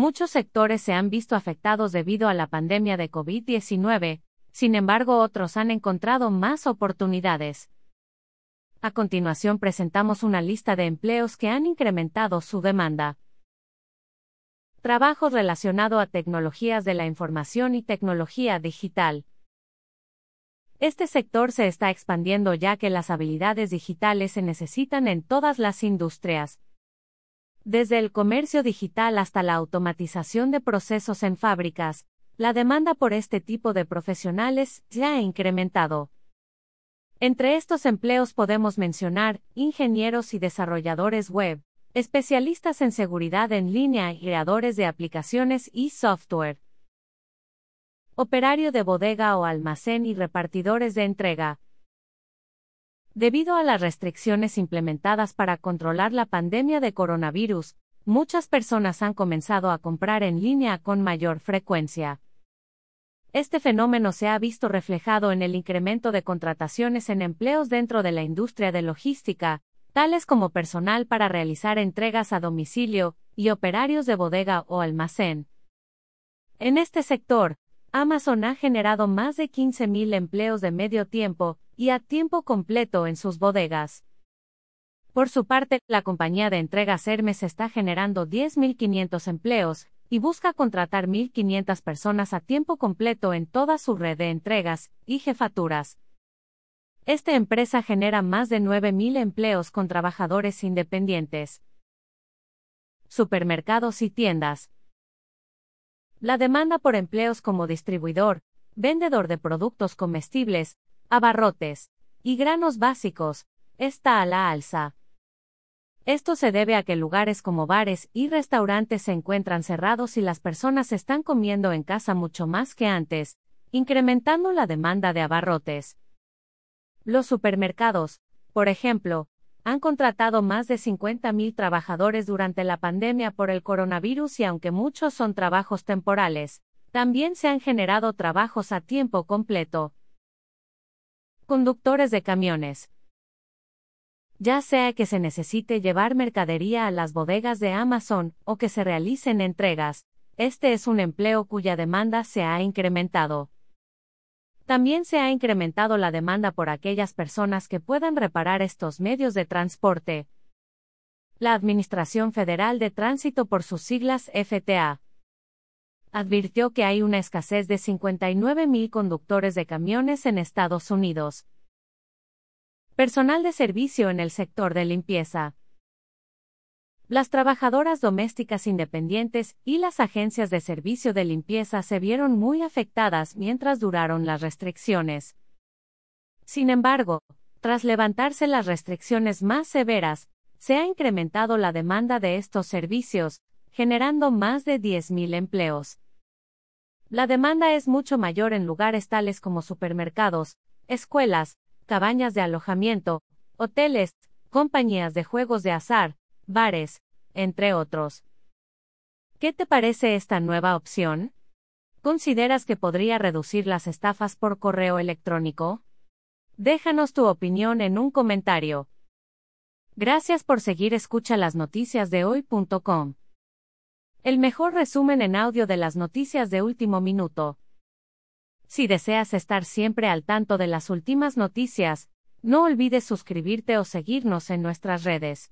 muchos sectores se han visto afectados debido a la pandemia de COVID-19, sin embargo otros han encontrado más oportunidades. A continuación presentamos una lista de empleos que han incrementado su demanda. Trabajo relacionado a tecnologías de la información y tecnología digital. Este sector se está expandiendo ya que las habilidades digitales se necesitan en todas las industrias. Desde el comercio digital hasta la automatización de procesos en fábricas, la demanda por este tipo de profesionales ya ha incrementado. Entre estos empleos podemos mencionar ingenieros y desarrolladores web, especialistas en seguridad en línea y creadores de aplicaciones y software, operario de bodega o almacén y repartidores de entrega. Debido a las restricciones implementadas para controlar la pandemia de coronavirus, muchas personas han comenzado a comprar en línea con mayor frecuencia. Este fenómeno se ha visto reflejado en el incremento de contrataciones en empleos dentro de la industria de logística, tales como personal para realizar entregas a domicilio y operarios de bodega o almacén. En este sector, Amazon ha generado más de 15.000 empleos de medio tiempo y a tiempo completo en sus bodegas. Por su parte, la compañía de entregas Hermes está generando 10.500 empleos, y busca contratar 1.500 personas a tiempo completo en toda su red de entregas y jefaturas. Esta empresa genera más de 9.000 empleos con trabajadores independientes. Supermercados y tiendas. La demanda por empleos como distribuidor, vendedor de productos comestibles, abarrotes y granos básicos está a la alza. Esto se debe a que lugares como bares y restaurantes se encuentran cerrados y las personas están comiendo en casa mucho más que antes, incrementando la demanda de abarrotes. Los supermercados, por ejemplo, han contratado más de 50.000 trabajadores durante la pandemia por el coronavirus y aunque muchos son trabajos temporales, también se han generado trabajos a tiempo completo. Conductores de camiones ya sea que se necesite llevar mercadería a las bodegas de Amazon o que se realicen entregas, este es un empleo cuya demanda se ha incrementado. También se ha incrementado la demanda por aquellas personas que puedan reparar estos medios de transporte. La Administración Federal de Tránsito por sus siglas FTA advirtió que hay una escasez de 59.000 conductores de camiones en Estados Unidos, Personal de servicio en el sector de limpieza. Las trabajadoras domésticas independientes y las agencias de servicio de limpieza se vieron muy afectadas mientras duraron las restricciones. Sin embargo, tras levantarse las restricciones más severas, se ha incrementado la demanda de estos servicios, generando más de 10.000 empleos. La demanda es mucho mayor en lugares tales como supermercados, escuelas, cabañas de alojamiento, hoteles, compañías de juegos de azar, bares, entre otros. ¿Qué te parece esta nueva opción? ¿Consideras que podría reducir las estafas por correo electrónico? Déjanos tu opinión en un comentario. Gracias por seguir escucha las noticias de hoy.com. El mejor resumen en audio de las noticias de último minuto. Si deseas estar siempre al tanto de las últimas noticias, no olvides suscribirte o seguirnos en nuestras redes.